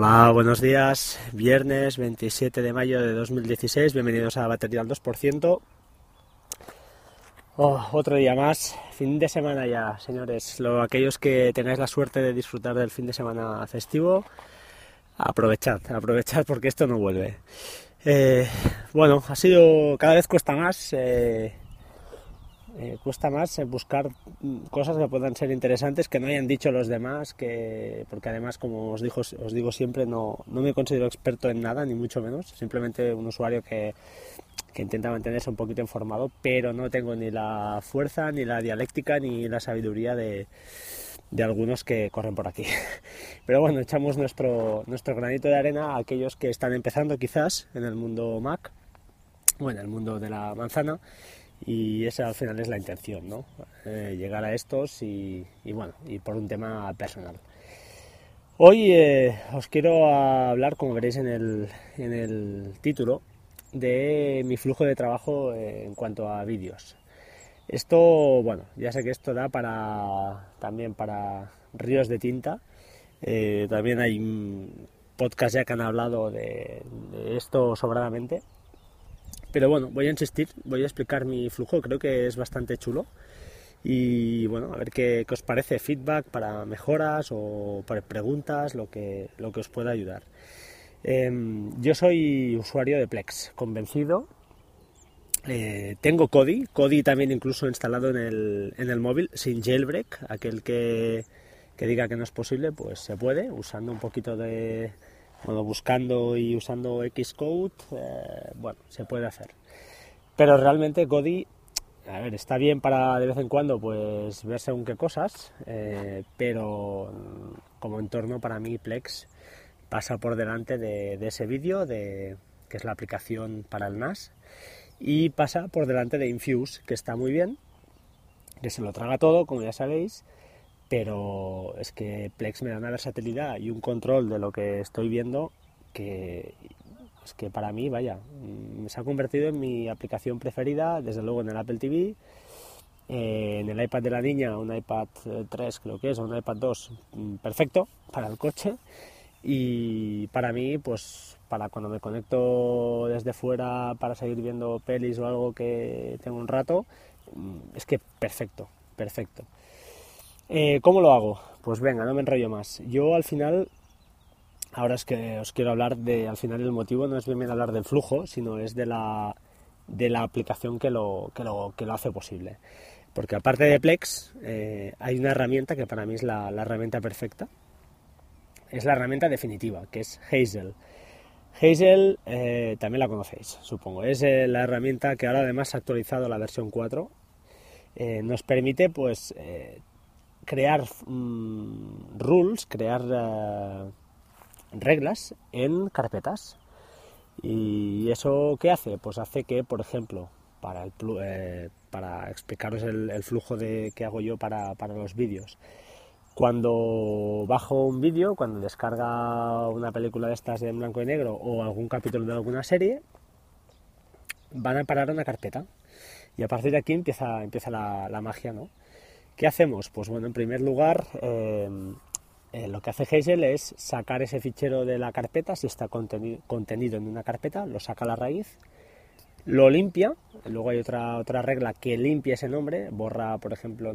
Hola, buenos días. Viernes 27 de mayo de 2016. Bienvenidos a Batería al 2%. otro día más. Fin de semana ya, señores. Lo, aquellos que tengáis la suerte de disfrutar del fin de semana festivo, aprovechad, aprovechad porque esto no vuelve. Eh, bueno, ha sido. Cada vez cuesta más. Eh, eh, cuesta más buscar cosas que puedan ser interesantes que no hayan dicho los demás, que, porque además, como os, digo, os digo siempre, no, no me considero experto en nada, ni mucho menos, simplemente un usuario que, que intenta mantenerse un poquito informado, pero no tengo ni la fuerza, ni la dialéctica, ni la sabiduría de, de algunos que corren por aquí. Pero bueno, echamos nuestro, nuestro granito de arena a aquellos que están empezando quizás en el mundo Mac, o en el mundo de la manzana, y esa al final es la intención, ¿no? Eh, llegar a estos y, bueno, y por un tema personal. Hoy eh, os quiero hablar, como veréis en el, en el título, de mi flujo de trabajo eh, en cuanto a vídeos. Esto, bueno, ya sé que esto da para también para ríos de tinta. también hay podcasts ya que han hablado de esto sobradamente pero bueno, voy a insistir, voy a explicar mi flujo, creo que es bastante chulo. Y bueno, a ver qué, os parece, feedback para mejoras o para preguntas, lo que, lo que os pueda ayudar. Em, yo soy usuario de Plex, convencido. Eh, tengo Kodi, Kodi también incluso instalado en el, en el móvil, sin jailbreak, aquel que, que diga que no es posible, pues se puede, usando un poquito de, bueno, buscando y usando Xcode, eh, bueno, se puede hacer. Pero realmente Godi, a ver, está bien para de vez en cuando pues ver según qué cosas, eh, pero como entorno para mí Plex pasa por delante de, ese vídeo, de, que es la aplicación para el NAS, y pasa por delante de Infuse, que está muy bien, que se lo traga todo, como ya sabéis, pero es que Plex me da una versatilidad y un control de lo que estoy viendo que es que para mí, vaya, mm, se ha convertido en mi aplicación preferida, desde luego en el Apple TV, eh, en el iPad de la niña, un iPad 3 eh, creo que es, o un iPad 2, mm, perfecto para el coche y para mí, pues para cuando me conecto desde fuera para seguir viendo pelis o algo que tengo un rato, mm, es que perfecto, perfecto. Eh, ¿Cómo lo hago? Pues venga, no me enrollo más. Yo al final, ahora es que os quiero hablar de, al final el motivo no es bien, hablar del flujo, sino es de la, de la aplicación que lo, que lo, que lo hace posible. Porque aparte de Plex, eh, hay una herramienta que para mí es la, herramienta perfecta. Es la herramienta definitiva, que es Hazel. Hazel eh, también la conocéis, supongo. Es la herramienta que ahora además ha actualizado la versión 4. nos permite pues crear mm, rules, crear eh, reglas en carpetas. ¿Y eso qué hace? Pues hace que, por ejemplo, para, eh, explicaros el, flujo de, que hago yo para, los vídeos, cuando bajo un vídeo, cuando descarga una película de estas en blanco y negro o algún capítulo de alguna serie, van a parar una carpeta. Y a partir de aquí empieza, empieza la, la magia, ¿no? ¿Qué hacemos? Pues bueno, en primer lugar, eh, eh, lo que hace Hazel es sacar ese fichero de la carpeta, si está contenido, en una carpeta, lo saca a la raíz, lo limpia, luego hay otra, otra regla que limpia ese nombre, borra, por ejemplo,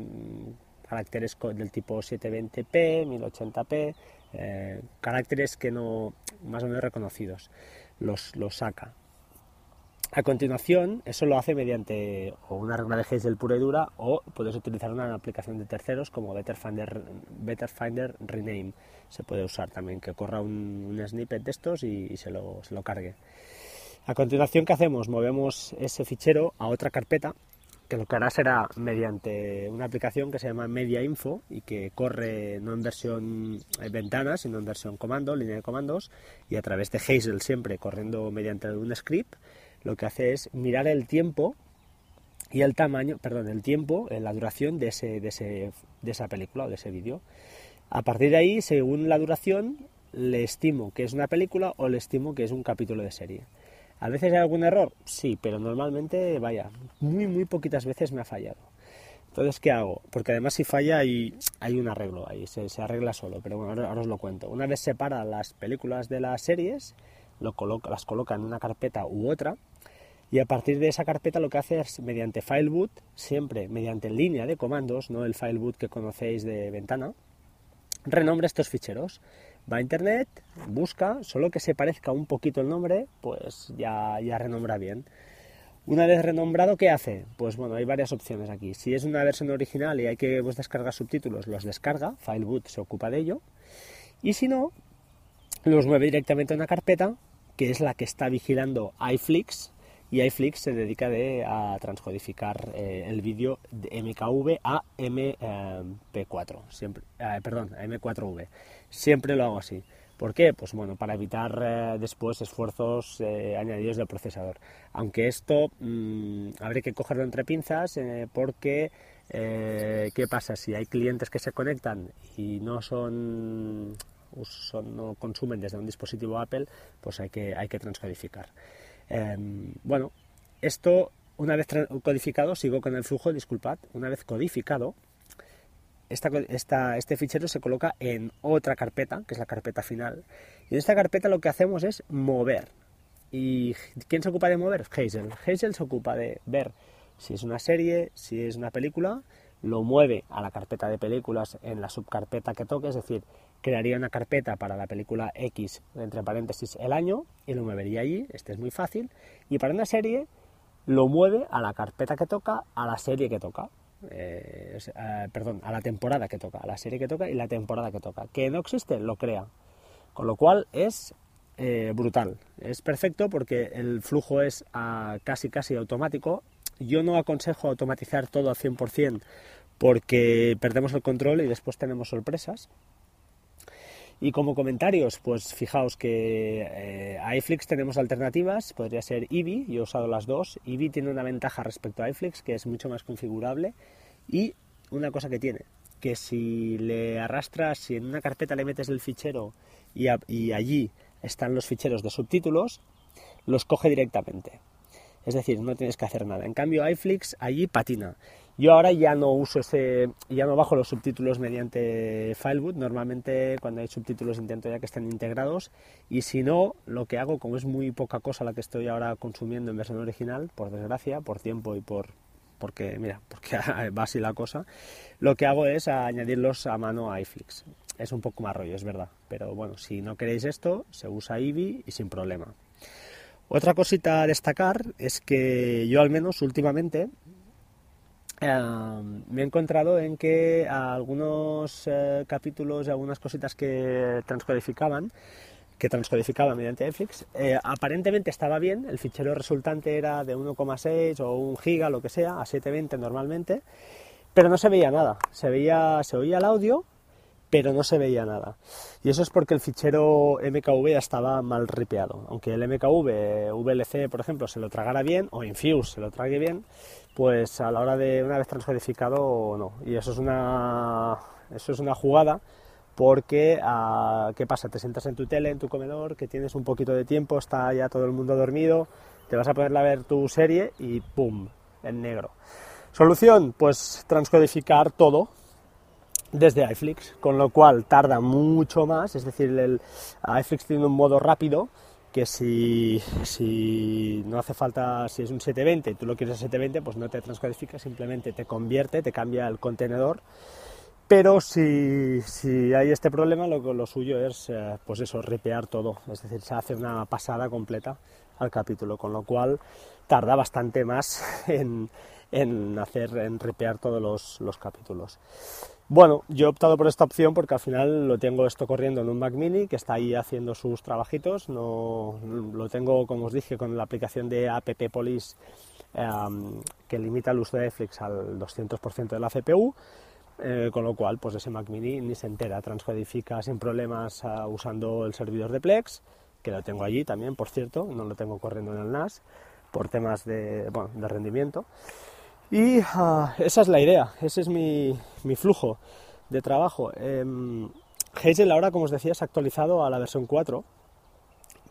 caracteres del tipo 720p, 1080p, eh, caracteres que no, más o menos reconocidos, los, los saca. A continuación, eso lo hace mediante una regla de Hazel pura y dura o puedes utilizar una aplicación de terceros como Better Finder, Rename. Se puede usar también, que corra un, snippet de estos y, se, lo, se, lo, cargue. A continuación, ¿qué hacemos? Movemos ese fichero a otra carpeta que lo que hará será mediante una aplicación que se llama Media Info y que corre no en versión eh, ventana, sino en versión comando, línea de comandos, y a través de Hazel siempre corriendo mediante un script lo que hace es mirar el tiempo y el tamaño, perdón, el tiempo, eh, la duración de, ese, de, ese, de esa película o de ese vídeo. A partir de ahí, según la duración, le estimo que es una película o le estimo que es un capítulo de serie. ¿A veces hay algún error? Sí, pero normalmente, vaya, muy, muy poquitas veces me ha fallado. Entonces, ¿qué hago? Porque además si falla hay, hay un arreglo ahí, se, arregla solo, pero bueno, ahora, os lo cuento. Una vez separa las películas de las series, lo coloca, las coloca en una carpeta u otra, y a partir de esa carpeta lo que hace es, mediante FileBoot, siempre mediante línea de comandos, no el FileBoot que conocéis de ventana, renombra estos ficheros. Va a internet, busca, solo que se parezca un poquito el nombre, pues ya, ya renombra bien. Una vez renombrado, ¿qué hace? Pues bueno, hay varias opciones aquí. Si es una versión original y hay que pues, descargar subtítulos, los descarga, FileBoot se ocupa de ello. Y si no, los mueve directamente a una carpeta que es la que está vigilando iFlix y iFlix se dedica a transcodificar eh, el vídeo de MKV a MP4, siempre, eh, perdón, a M4V. Siempre lo hago así. ¿Por qué? Pues bueno, para evitar eh, después esfuerzos eh, añadidos del procesador. Aunque esto mmm, habría que cogerlo entre pinzas eh, porque ¿qué pasa? Si hay clientes que se conectan y no son, no consumen desde un dispositivo Apple, pues hay que, hay que transcodificar. Em, bueno, esto una vez codificado, sigo con el flujo, disculpad, una vez codificado, este fichero se coloca en otra carpeta, que es la carpeta final. Y en esta carpeta lo que hacemos es mover. ¿Y quién se ocupa de mover? Hazel. Hazel se ocupa de ver si es una serie, si es una película, lo mueve a la carpeta de películas en la subcarpeta que toque, es decir, crearía una carpeta para la película X, entre paréntesis, el año, y lo movería allí, este es muy fácil, y para una serie lo mueve a la carpeta que toca, a la serie que toca. Eh, perdón, a la temporada que toca, a la serie que toca y la temporada que toca. Que no existe, lo crea. Con lo cual es eh, brutal. Es perfecto porque el flujo es ah, casi casi automático. Yo no aconsejo automatizar todo al 100% porque perdemos el control y después tenemos sorpresas. Y como comentarios, pues fijaos que eh, a iFlix tenemos alternativas, podría ser Eevee, yo he usado las dos. Eevee tiene una ventaja respecto a iFlix que es mucho más configurable y una cosa que tiene, que si le arrastras, si en una carpeta le metes el fichero y, y allí están los ficheros de subtítulos, los coge directamente. Es decir, no tienes que hacer nada. En cambio, iFlix allí patina. Yo ahora ya no uso ese, ya no bajo los subtítulos mediante Fileboot. Normalmente cuando hay subtítulos intento ya que estén integrados y si no, lo que hago, como es muy poca cosa la que estoy ahora consumiendo en versión original, por desgracia, por tiempo y por porque mira, porque va así la cosa, lo que hago es añadirlos a mano a iFlix. Es un poco más rollo, es verdad, pero bueno, si no queréis esto, se usa Eevee y sin problema. Otra cosita a destacar es que yo al menos últimamente me he encontrado en que algunos eh, capítulos y algunas cositas que transcodificaban, que transcodificaba mediante Netflix, eh, aparentemente estaba bien, el fichero resultante era de 1,6 o 1 giga, lo que sea, a 720 normalmente, pero no se veía nada, se veía, se oía el audio, pero no se veía nada. Y eso es porque el fichero MKV ya estaba mal ripeado. Aunque el MKV, VLC, por ejemplo, se lo tragara bien, o Infuse se lo trague bien, pues a la hora de una vez transcodificado, no. Y eso es una, eso es una jugada porque, ah, ¿qué pasa? Te sientas en tu tele, en tu comedor, que tienes un poquito de tiempo, está ya todo el mundo dormido, te vas a poner a ver tu serie y ¡pum! en negro. Solución, pues transcodificar todo, desde iFlix, con lo cual tarda mucho más, es decir, el, iFlix tiene un modo rápido que si, si, no hace falta, si es un 720 y tú lo quieres a 720, pues no te transcodifica, simplemente te convierte, te cambia el contenedor. Pero si, si hay este problema, lo, lo suyo es, eh, pues eso, ripear todo, es decir, se hace una pasada completa al capítulo, con lo cual tarda bastante más en, en hacer, en ripear todos los, los capítulos. Bueno, yo he optado por esta opción porque al final lo tengo esto corriendo en un Mac Mini que está ahí haciendo sus trabajitos. No, lo tengo, como os dije, con la aplicación de App Police em, que limita el uso de Netflix al 200% de la CPU. Eh, con lo cual, pues ese Mac Mini ni se entera, transcodifica sin problemas uh, usando el servidor de Plex, que lo tengo allí también, por cierto, no lo tengo corriendo en el NAS por temas de rendimiento. Y ah, esa es la idea, ese es mi, flujo de trabajo. Eh, Hazel ahora, como os decía, se ha actualizado a la versión 4.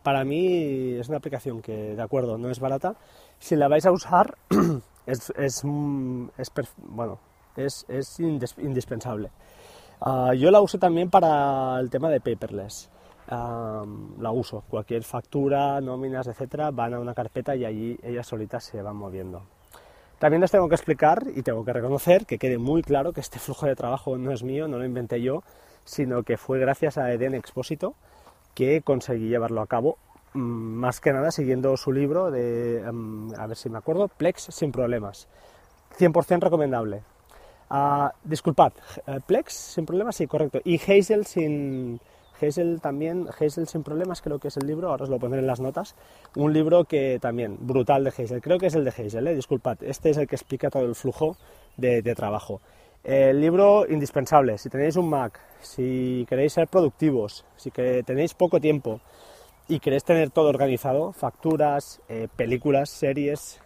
Para mí es una aplicación que, de acuerdo, no es barata. Si la vais a usar, es, es, bueno, es, es indispensable. Ah, yo la uso también para el tema de paperless. la uso. Cualquier factura, nóminas, etcétera, van a una carpeta y allí ellas solitas se van moviendo. También les tengo que explicar y tengo que reconocer que quede muy claro que este flujo de trabajo no es mío, no lo inventé yo, sino que fue gracias a Eden Expósito que conseguí llevarlo a cabo, mm, más que nada siguiendo su libro de, mm, a ver si me acuerdo, Plex sin problemas. 100% recomendable. Ah, disculpad, eh, Plex sin problemas, sí, correcto. Y Hazel sin, Hazel también, Hazel sin problemas creo que es el libro, ahora os lo pondré en las notas, un libro que también, brutal de Hazel, creo que es el de Hazel, eh, disculpad, este es el que explica todo el flujo de, trabajo. El libro indispensable, si tenéis un Mac, si queréis ser productivos, si que tenéis poco tiempo y queréis tener todo organizado, facturas, eh, películas, series,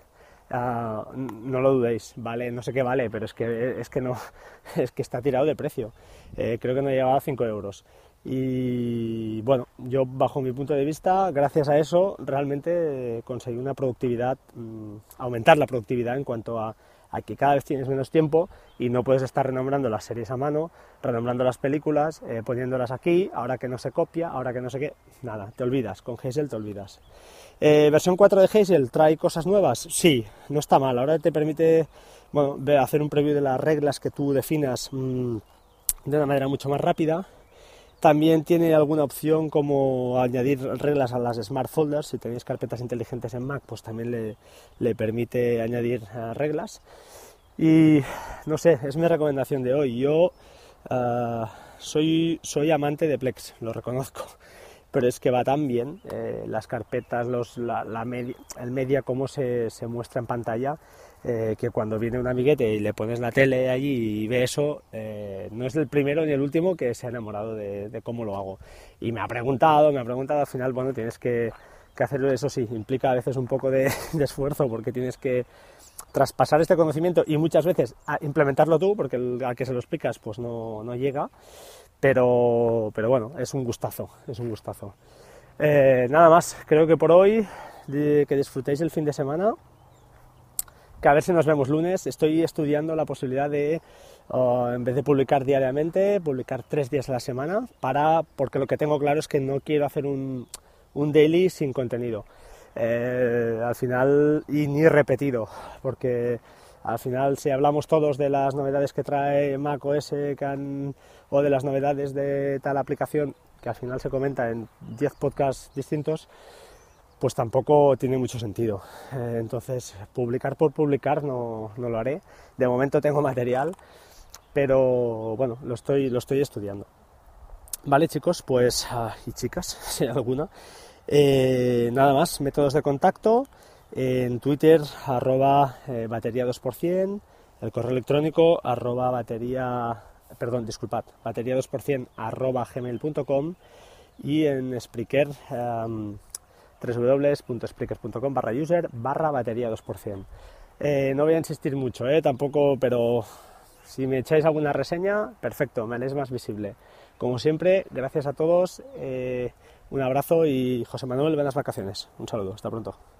ah, no lo dudéis, vale, no sé qué vale, pero es que, es que no, es que está tirado de precio. Eh, creo que no llegaba a 5 euros. Y bueno, yo bajo mi punto de vista, gracias a eso, realmente conseguí una productividad, mm, aumentar la productividad en cuanto a, que cada vez tienes menos tiempo y no puedes estar renombrando las series a mano, renombrando las películas, eh, poniéndolas aquí, ahora que no se copia, ahora que no sé qué, nada, te olvidas, con Hazel te olvidas. Eh, versión 4 de Hazel, ¿trae cosas nuevas? Sí, no está mal, ahora te permite bueno, hacer un preview de las reglas que tú definas mm, de una manera mucho más rápida también tiene alguna opción como añadir reglas a las Smart Folders. Si tenéis carpetas inteligentes en Mac, pues también le, permite añadir eh, reglas. Y no sé, es mi recomendación de hoy. Yo eh, soy, soy amante de Plex, lo reconozco. Pero es que va tan bien eh, las carpetas, los, la, media, el media, cómo se, se muestra en pantalla eh, que cuando viene un amiguete y le pones la tele allí y ve eso, eh, no es el primero ni el último que se ha enamorado de, cómo lo hago. Y me ha preguntado, me ha preguntado al final, bueno, tienes que, hacerlo, eso sí, implica a veces un poco de, esfuerzo porque tienes que traspasar este conocimiento y muchas veces implementarlo tú, porque al que se lo explicas pues no, no llega, pero, pero bueno, es un gustazo, es un gustazo. Eh, nada más, creo que por hoy, que disfrutéis el fin de semana que a ver si nos vemos lunes. Estoy estudiando la posibilidad de, en vez de publicar diariamente, publicar tres días a la semana, para, porque lo que tengo claro es que no quiero hacer un, un daily sin contenido. Eh, al final, y ni repetido, porque al final si hablamos todos de las novedades que trae macOS que o de las novedades de tal aplicación, que al final se comenta en 10 podcasts distintos, pues tampoco tiene mucho sentido. Eh, entonces, publicar por publicar no, lo haré. De momento tengo material, pero bueno, lo estoy, lo estoy estudiando. Vale, chicos, pues, ah, y chicas, si hay alguna, eh, nada más, métodos de contacto, en Twitter, arroba eh, batería 2%, el correo electrónico, arroba batería, perdón, disculpad, batería 2% arroba gmail.com y en Spreaker, www.spreaker.com barra user barra batería 2%. Eh, no voy a insistir mucho, eh, tampoco, pero si me echáis alguna reseña, perfecto, me haréis más visible. Como siempre, gracias a todos, un abrazo y José Manuel, buenas vacaciones. Un saludo, hasta pronto.